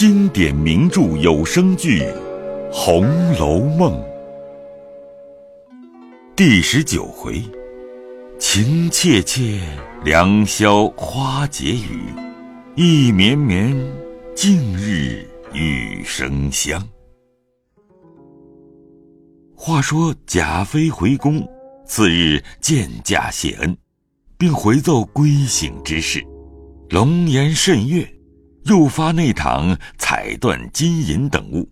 经典名著有声剧《红楼梦》第十九回：情切切，良宵花解语；意绵绵，近日雨生香。话说贾妃回宫，次日见驾谢恩，并回奏归省之事，龙颜甚悦。又发内堂彩缎、金银等物，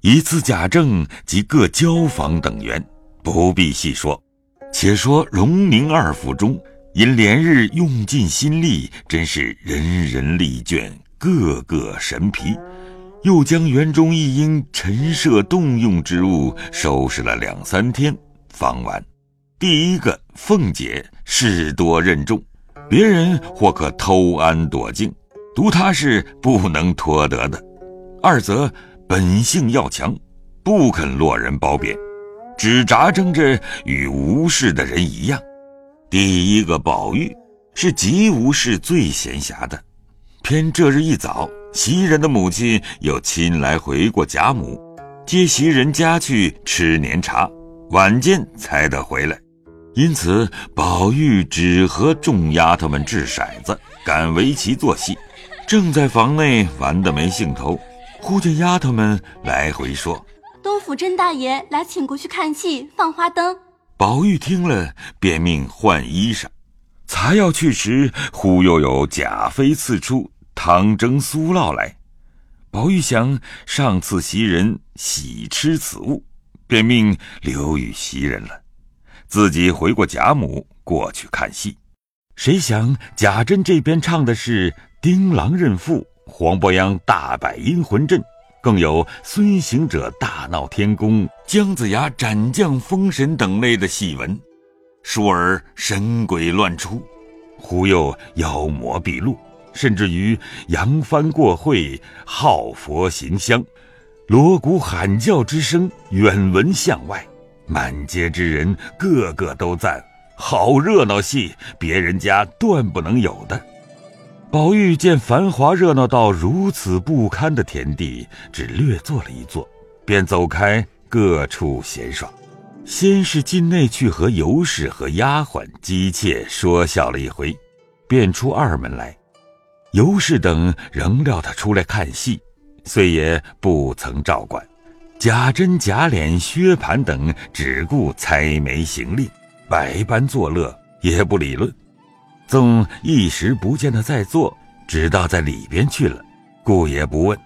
以赐贾政及各交房等员，不必细说。且说荣宁二府中，因连日用尽心力，真是人人力倦，个个神疲。又将园中一应陈设动用之物收拾了两三天，方完。第一个凤姐事多任重，别人或可偷安躲静。独他是不能托得的，二则本性要强，不肯落人褒贬，只扎争着与无事的人一样。第一个宝玉是极无事、最闲暇的，偏这日一早，袭人的母亲又亲来回过贾母，接袭人家去吃年茶，晚间才得回来，因此宝玉只和众丫头们掷骰子、赶围棋、做戏。正在房内玩得没兴头，忽见丫头们来回说：“东府甄大爷来请过去看戏、放花灯。”宝玉听了，便命换衣裳。才要去时，忽又有贾妃赐出汤蒸酥酪来。宝玉想上次袭人喜吃此物，便命留与袭人了，自己回过贾母过去看戏。谁想贾珍这边唱的是。丁郎认父，黄伯央大摆阴魂阵，更有孙行者大闹天宫，姜子牙斩将封神等类的戏文，倏尔神鬼乱出，忽又妖魔毕露，甚至于扬帆过会、号佛行香，锣鼓喊叫之声远闻向外，满街之人个个都赞：好热闹戏，别人家断不能有的。宝玉见繁华热闹到如此不堪的田地，只略坐了一坐，便走开，各处闲耍。先是进内去和尤氏和丫鬟姬妾说笑了一回，便出二门来。尤氏等仍料他出来看戏，遂也不曾照管。贾珍、贾琏、薛蟠等只顾猜眉行令，百般作乐，也不理论。纵一时不见他在座，知道在里边去了，故也不问。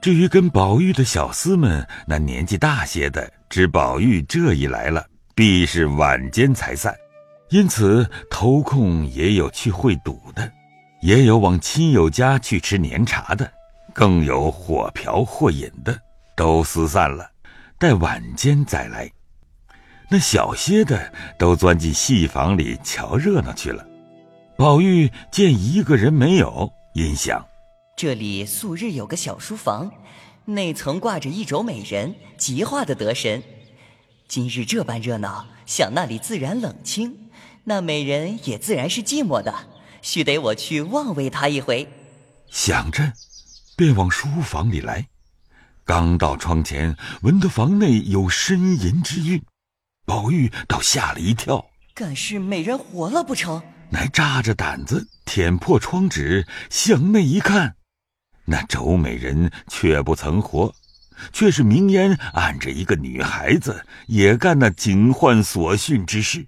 至于跟宝玉的小厮们，那年纪大些的，知宝玉这一来了，必是晚间才散，因此头空也有去会赌的，也有往亲友家去吃年茶的，更有火瓢或饮的，都四散了，待晚间再来。那小些的都钻进戏房里瞧热闹去了。宝玉见一个人没有，因想：这里素日有个小书房，内曾挂着一轴美人，极画的得神。今日这般热闹，想那里自然冷清，那美人也自然是寂寞的，须得我去望慰她一回。想着，便往书房里来。刚到窗前，闻得房内有呻吟之韵，宝玉倒吓了一跳，敢是美人活了不成？乃扎着胆子舔破窗纸，向内一看，那周美人却不曾活，却是明烟按着一个女孩子，也干那警幻所训之事。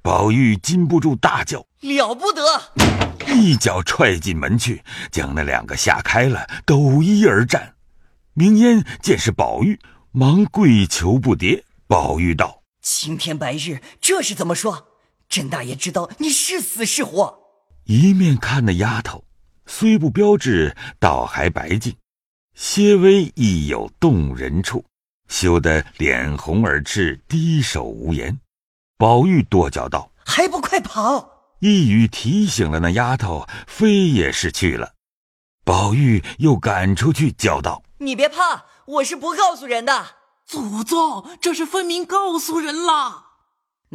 宝玉禁不住大叫：“了不得！”一脚踹进门去，将那两个吓开了，抖衣而战。明烟见是宝玉，忙跪求不迭。宝玉道：“青天白日，这是怎么说？”甄大爷知道你是死是活，一面看那丫头，虽不标致，倒还白净，些微亦有动人处，羞得脸红耳赤，低首无言。宝玉跺脚道：“还不快跑！”一语提醒了那丫头，飞也是去了。宝玉又赶出去叫道：“你别怕，我是不告诉人的。”祖宗，这是分明告诉人了。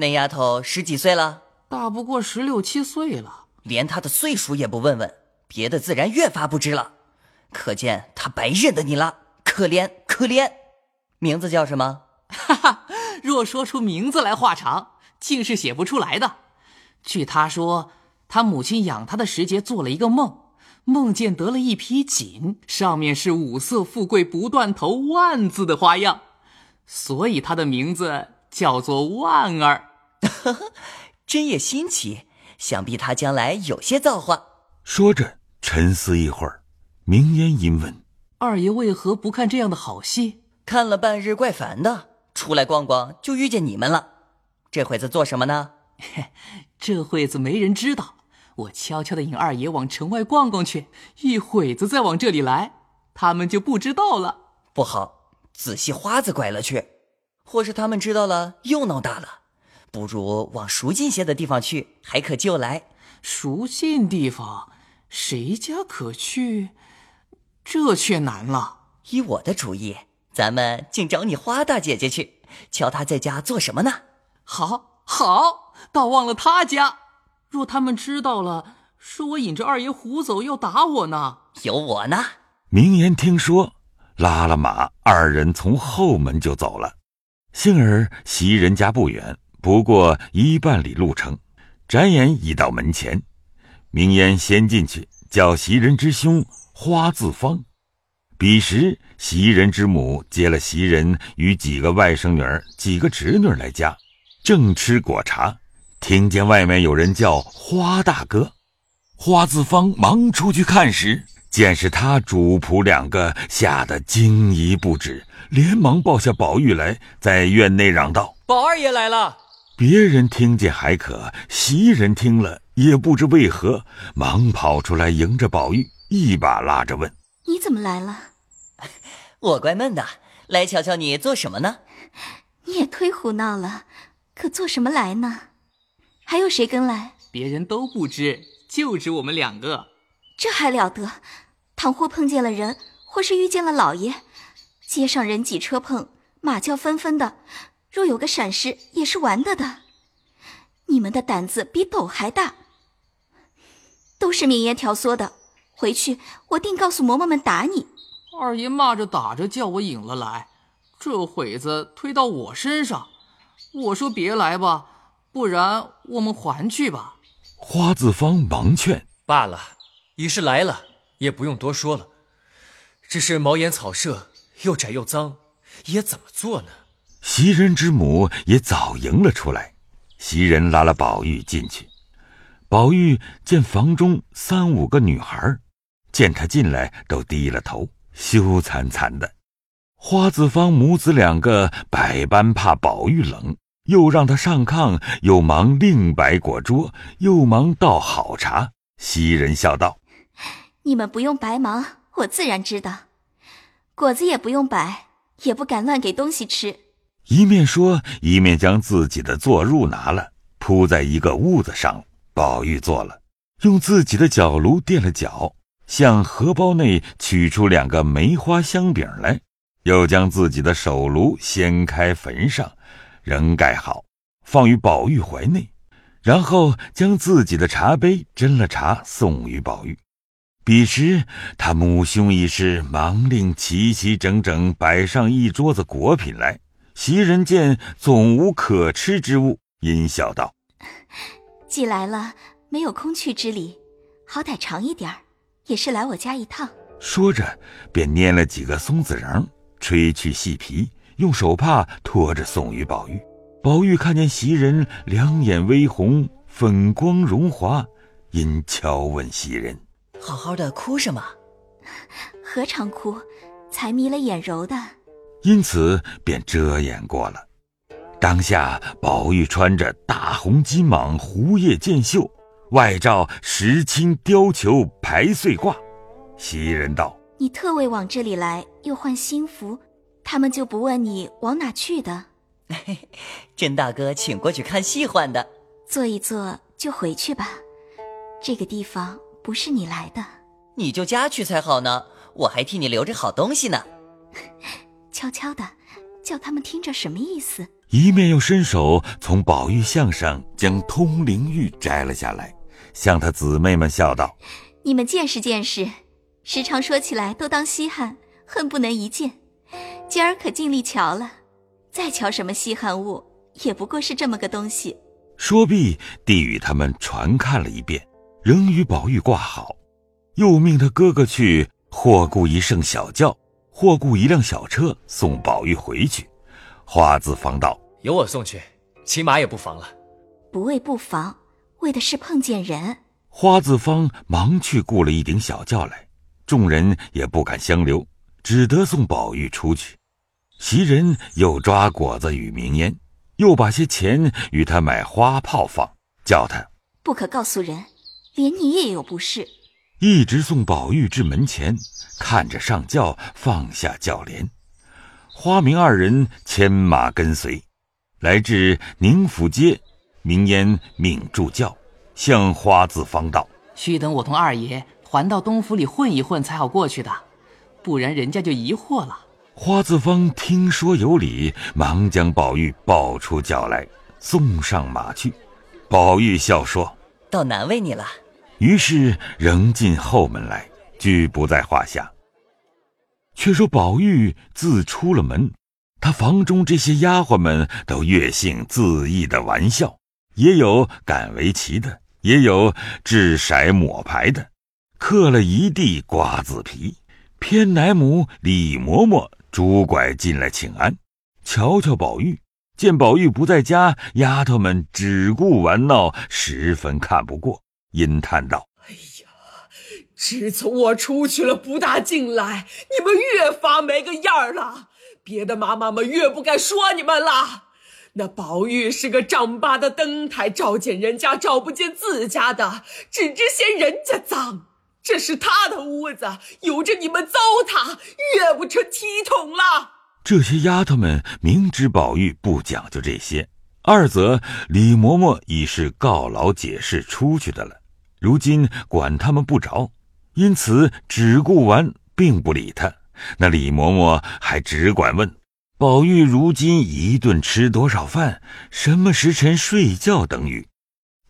那丫头十几岁了？大不过十六七岁了。连她的岁数也不问问，别的自然越发不知了。可见她白认得你了，可怜可怜。名字叫什么？哈哈，若说出名字来话长，竟是写不出来的。据他说，他母亲养他的时节做了一个梦，梦见得了一匹锦，上面是五色富贵不断头万字的花样，所以他的名字叫做万儿。真也新奇，想必他将来有些造化。说着，沉思一会儿，明烟因问：“二爷为何不看这样的好戏？看了半日怪烦的，出来逛逛就遇见你们了。这会子做什么呢？这会子没人知道，我悄悄的引二爷往城外逛逛去，一会子再往这里来，他们就不知道了。不好，仔细花子拐了去，或是他们知道了又闹大了。不如往熟近些的地方去，还可就来。熟近地方，谁家可去？这却难了。依我的主意，咱们竟找你花大姐姐去，瞧她在家做什么呢？好，好，倒忘了她家。若他们知道了，说我引着二爷胡走，要打我呢。有我呢。明言听说，拉了马，二人从后门就走了。幸而袭人家不远。不过一半里路程，转眼已到门前。明烟先进去，叫袭人之兄花自芳。彼时袭人之母接了袭人与几个外甥女儿、几个侄女来家，正吃果茶，听见外面有人叫花大哥。花自芳忙出去看时，见是他主仆两个，吓得惊疑不止，连忙抱下宝玉来，在院内嚷道：“宝二爷来了。”别人听见还可，袭人听了也不知为何，忙跑出来迎着宝玉，一把拉着问：“你怎么来了？”“ 我怪闷的，来瞧瞧你做什么呢？”“你也忒胡闹了，可做什么来呢？还有谁跟来？”“别人都不知，就只我们两个。”“这还了得！倘或碰见了人，或是遇见了老爷，街上人挤车碰，马叫纷纷的。”若有个闪失，也是玩的的。你们的胆子比狗还大，都是明言挑唆的。回去我定告诉嬷嬷们打你。二爷骂着打着叫我引了来，这会子推到我身上。我说别来吧，不然我们还去吧。花子方忙劝罢了，已是来了，也不用多说了。只是茅檐草舍又窄又脏，也怎么做呢？袭人之母也早迎了出来，袭人拉了宝玉进去。宝玉见房中三五个女孩，见他进来都低了头，羞惭惭的。花子芳母子两个百般怕宝玉冷，又让他上炕，又忙另摆果桌，又忙倒好茶。袭人笑道：“你们不用白忙，我自然知道。果子也不用摆，也不敢乱给东西吃。”一面说，一面将自己的坐褥拿了，铺在一个屋子上。宝玉坐了，用自己的脚炉垫了脚，向荷包内取出两个梅花香饼来，又将自己的手炉掀开焚上，仍盖好，放于宝玉怀内，然后将自己的茶杯斟了茶送与宝玉。彼时他母兄已是忙令齐齐整整摆上一桌子果品来。袭人见总无可吃之物，阴笑道：“ 既来了，没有空去之理，好歹尝一点儿，也是来我家一趟。”说着，便拈了几个松子瓤，吹去细皮，用手帕托着送与宝玉。宝玉看见袭人两眼微红，粉光荣华，因悄问袭人：“好好的哭什么？”“ 何尝哭，才迷了眼柔的。”因此便遮掩过了。当下宝玉穿着大红金蟒狐叶箭袖，外罩石青貂裘排穗褂。袭人道：“你特为往这里来，又换新服，他们就不问你往哪去的。”甄大哥请过去看戏换的，坐一坐就回去吧。这个地方不是你来的，你就家去才好呢。我还替你留着好东西呢。悄悄的，叫他们听着什么意思？一面又伸手从宝玉项上将通灵玉摘了下来，向他姊妹们笑道：“你们见识见识，时常说起来都当稀罕，恨不能一见。今儿可尽力瞧了，再瞧什么稀罕物，也不过是这么个东西。说毕，递与他们传看了一遍，仍与宝玉挂好，又命他哥哥去或雇一乘小轿，或雇一辆小车送宝玉回去。花子方道：“由我送去，骑马也不妨了。”不为不妨，为的是碰见人。花子方忙去雇了一顶小轿来，众人也不敢相留，只得送宝玉出去。袭人又抓果子与明烟，又把些钱与他买花炮放，叫他不可告诉人，连你也有不是。一直送宝玉至门前，看着上轿，放下轿帘。花明二人牵马跟随，来至宁府街。明烟命助轿，向花子方道：“须等我同二爷还到东府里混一混，才好过去的，不然人家就疑惑了。”花子方听说有理，忙将宝玉抱出轿来，送上马去。宝玉笑说：“倒难为你了。”于是仍进后门来，俱不在话下。却说宝玉自出了门，他房中这些丫鬟们都越性自意的玩笑。也有赶围棋的，也有掷骰抹牌的，刻了一地瓜子皮。偏奶母李嬷嬷拄拐进来请安，瞧瞧宝玉，见宝玉不在家，丫头们只顾玩闹，十分看不过，阴叹道：“哎呀，自从我出去了，不大进来，你们越发没个样儿了。别的妈妈们越不敢说你们了。”那宝玉是个丈八的灯台，照见人家，照不见自家的，只知嫌人家脏。这是他的屋子，由着你们糟蹋，越不成体统了。这些丫头们明知宝玉不讲究这些，二则李嬷嬷已是告老解释出去的了，如今管他们不着，因此只顾玩，并不理他。那李嬷嬷还只管问。宝玉如今一顿吃多少饭，什么时辰睡觉等语，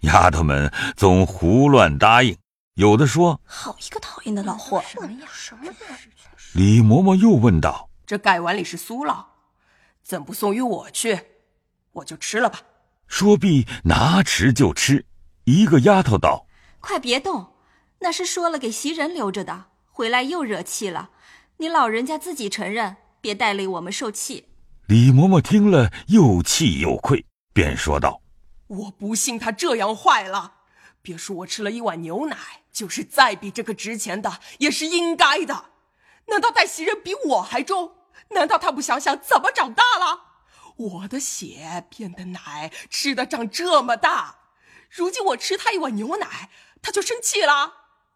丫头们总胡乱答应。有的说：“好一个讨厌的老货！”什么呀？什么呀？李嬷嬷又问道：“这盖碗里是酥酪，怎不送与我去？我就吃了吧。”说毕，拿匙就吃。一个丫头道：“快别动，那是说了给袭人留着的，回来又惹气了。你老人家自己承认。”别带累我们受气。李嬷嬷听了，又气又愧，便说道：“我不信他这样坏了。别说我吃了一碗牛奶，就是再比这个值钱的，也是应该的。难道带袭人比我还重？难道他不想想怎么长大了？我的血变的奶，吃的长这么大。如今我吃他一碗牛奶，他就生气了。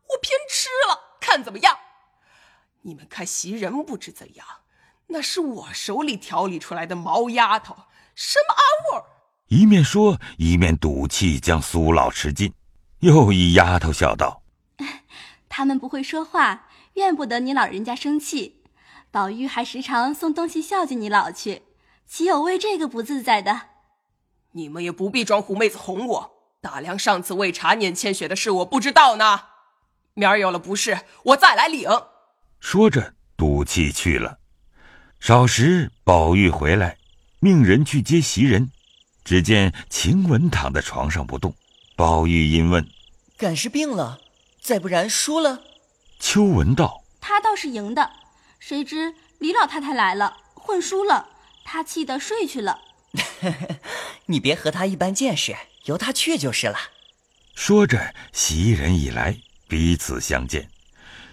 我偏吃了，看怎么样？你们看袭人不知怎样。”那是我手里调理出来的毛丫头，什么安味儿？一面说，一面赌气将苏老吃尽。又一丫头笑道：“他们不会说话，怨不得你老人家生气。宝玉还时常送东西孝敬你老去，岂有为这个不自在的？你们也不必装狐妹子哄我。大梁上次为查年千雪的事，我不知道呢。明儿有了不是，我再来领。”说着，赌气去了。少时，宝玉回来，命人去接袭人。只见晴雯躺在床上不动。宝玉因问：“敢是病了？再不然输了？”秋纹道：“他倒是赢的，谁知李老太太来了，混输了，他气得睡去了。”你别和他一般见识，由他去就是了。说着，袭人已来，彼此相见。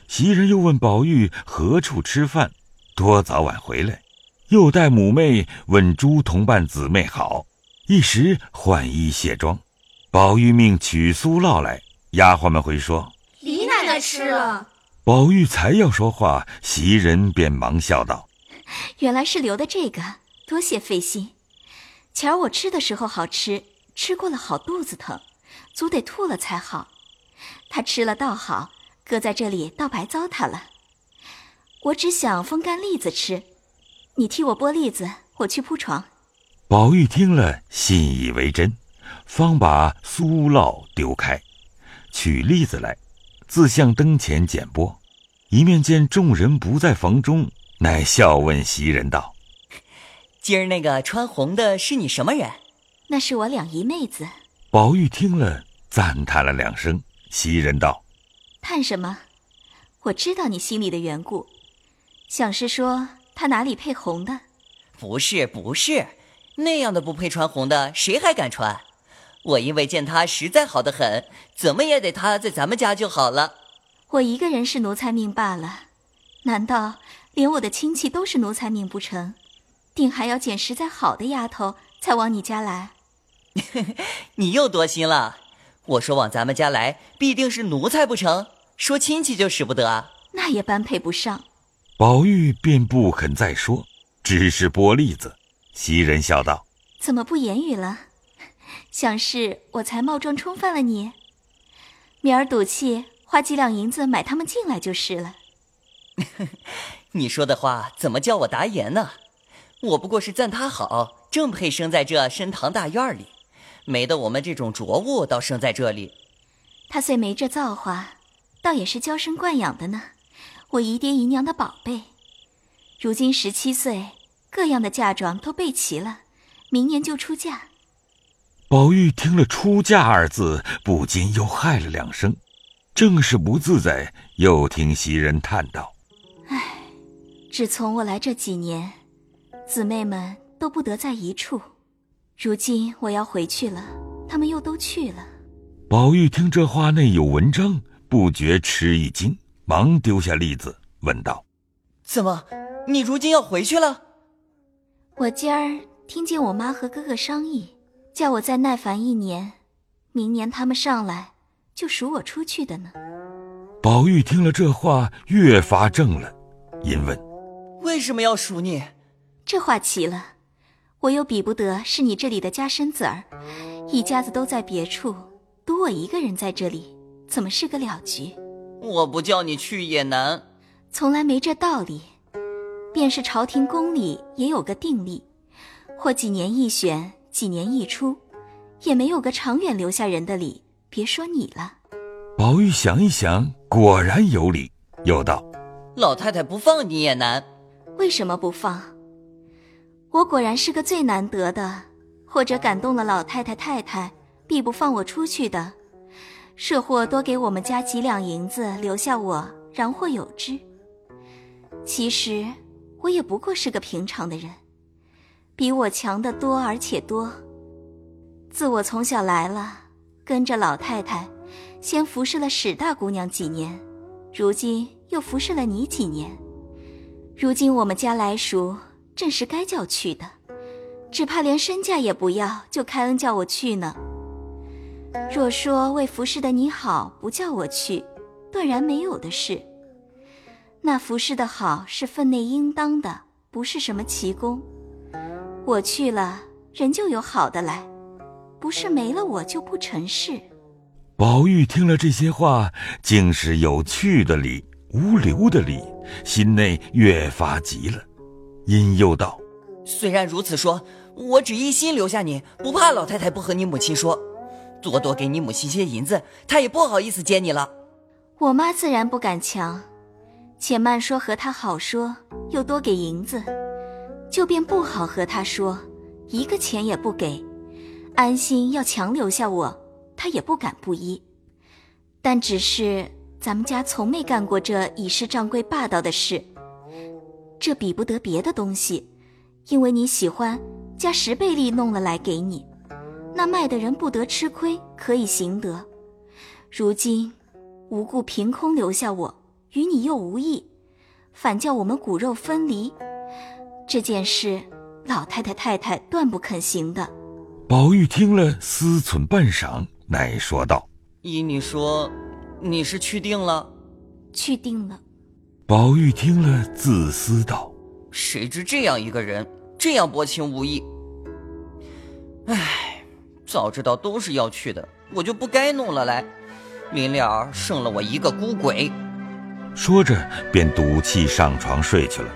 袭人又问宝玉何处吃饭。多早晚回来，又带母妹问诸同伴姊妹好，一时换衣卸妆。宝玉命取酥酪来，丫鬟们回说：“李奶奶吃了。”宝玉才要说话，袭人便忙笑道：“原来是留的这个，多谢费心。前儿我吃的时候好吃，吃过了好肚子疼，足得吐了才好。他吃了倒好，搁在这里倒白糟蹋了。”我只想风干栗子吃，你替我剥栗子，我去铺床。宝玉听了，信以为真，方把酥酪丢开，取栗子来，自向灯前捡剥，一面见众人不在房中，乃笑问袭人道：“今儿那个穿红的是你什么人？”那是我两姨妹子。宝玉听了，赞叹了两声。袭人道：“叹什么？我知道你心里的缘故，想是说她哪里配红的？不是，不是，那样的不配穿红的，谁还敢穿？我因为见她实在好的很，怎么也得她在咱们家就好了。我一个人是奴才命罢了，难道连我的亲戚都是奴才命不成？定还要捡实在好的丫头才往你家来？” 你又多心了。我说往咱们家来，必定是奴才不成？说亲戚就使不得？那也般配不上。宝玉便不肯再说，只是剥栗子。袭人笑道：“怎么不言语了？想是我才冒撞冲犯了你？明儿赌气，花几两银子买他们进来就是了。”你说的话怎么叫我答言呢？我不过是赞他好，正配生在这深堂大院里。没得我们这种浊物倒生在这里，他虽没这造化，倒也是娇生惯养的呢。我姨爹姨娘的宝贝，如今十七岁，各样的嫁妆都备齐了，明年就出嫁。宝玉听了“出嫁”二字，不禁又害了两声，正是不自在，又听袭人叹道：“唉，自从我来这几年，姊妹们都不得在一处。”如今我要回去了，他们又都去了。宝玉听这话内有文章，不觉吃一惊，忙丢下栗子，问道：“怎么，你如今要回去了？”我今儿听见我妈和哥哥商议，叫我再耐烦一年，明年他们上来就赎我出去的呢。宝玉听了这话，越发怔了，因问：“为什么要赎你？”这话奇了。我又比不得是你这里的家生子儿，一家子都在别处，独我一个人在这里，怎么是个了局？我不叫你去也难，从来没这道理。便是朝廷宫里也有个定例，或几年一选，几年一出，也没有个长远留下人的理。别说你了。宝玉想一想，果然有理，又道：“老太太不放你也难。为什么不放？”我果然是个最难得的，或者感动了老太太太太，必不放我出去的。设或多给我们家几两银子，留下我，然或有之。其实我也不过是个平常的人，比我强得多，而且多。自我从小来了，跟着老太太，先服侍了史大姑娘几年，如今又服侍了你几年。如今我们家来赎。正是该叫去的，只怕连身价也不要，就开恩叫我去呢。若说为服侍的你好，不叫我去，断然没有的事。那服侍的好是分内应当的，不是什么奇功。我去了，人就有好的来，不是没了我就不成事。宝玉听了这些话，竟是有趣的理，无留的理，心内越发急了。因又道：“虽然如此说，我只一心留下你，不怕老太太不和你母亲说，多多给你母亲些银子，她也不好意思接你了。我妈自然不敢强，且慢说和她好说，又多给银子，就便不好和她说，一个钱也不给，安心要强留下我，她也不敢不依。但只是咱们家从没干过这以势仗贵霸道的事。”这比不得别的东西，因为你喜欢，加十倍利弄了来给你，那卖的人不得吃亏，可以行得。如今无故凭空留下我，与你又无异，反叫我们骨肉分离，这件事老太太太太断不肯行的。宝玉听了，思忖半晌，乃说道：“依你说，你是去定了？去定了。”宝玉听了，自私道：“谁知这样一个人，这样薄情无义。唉，早知道都是要去的，我就不该弄了来，临了剩了我一个孤鬼。”说着，便赌气上床睡去了。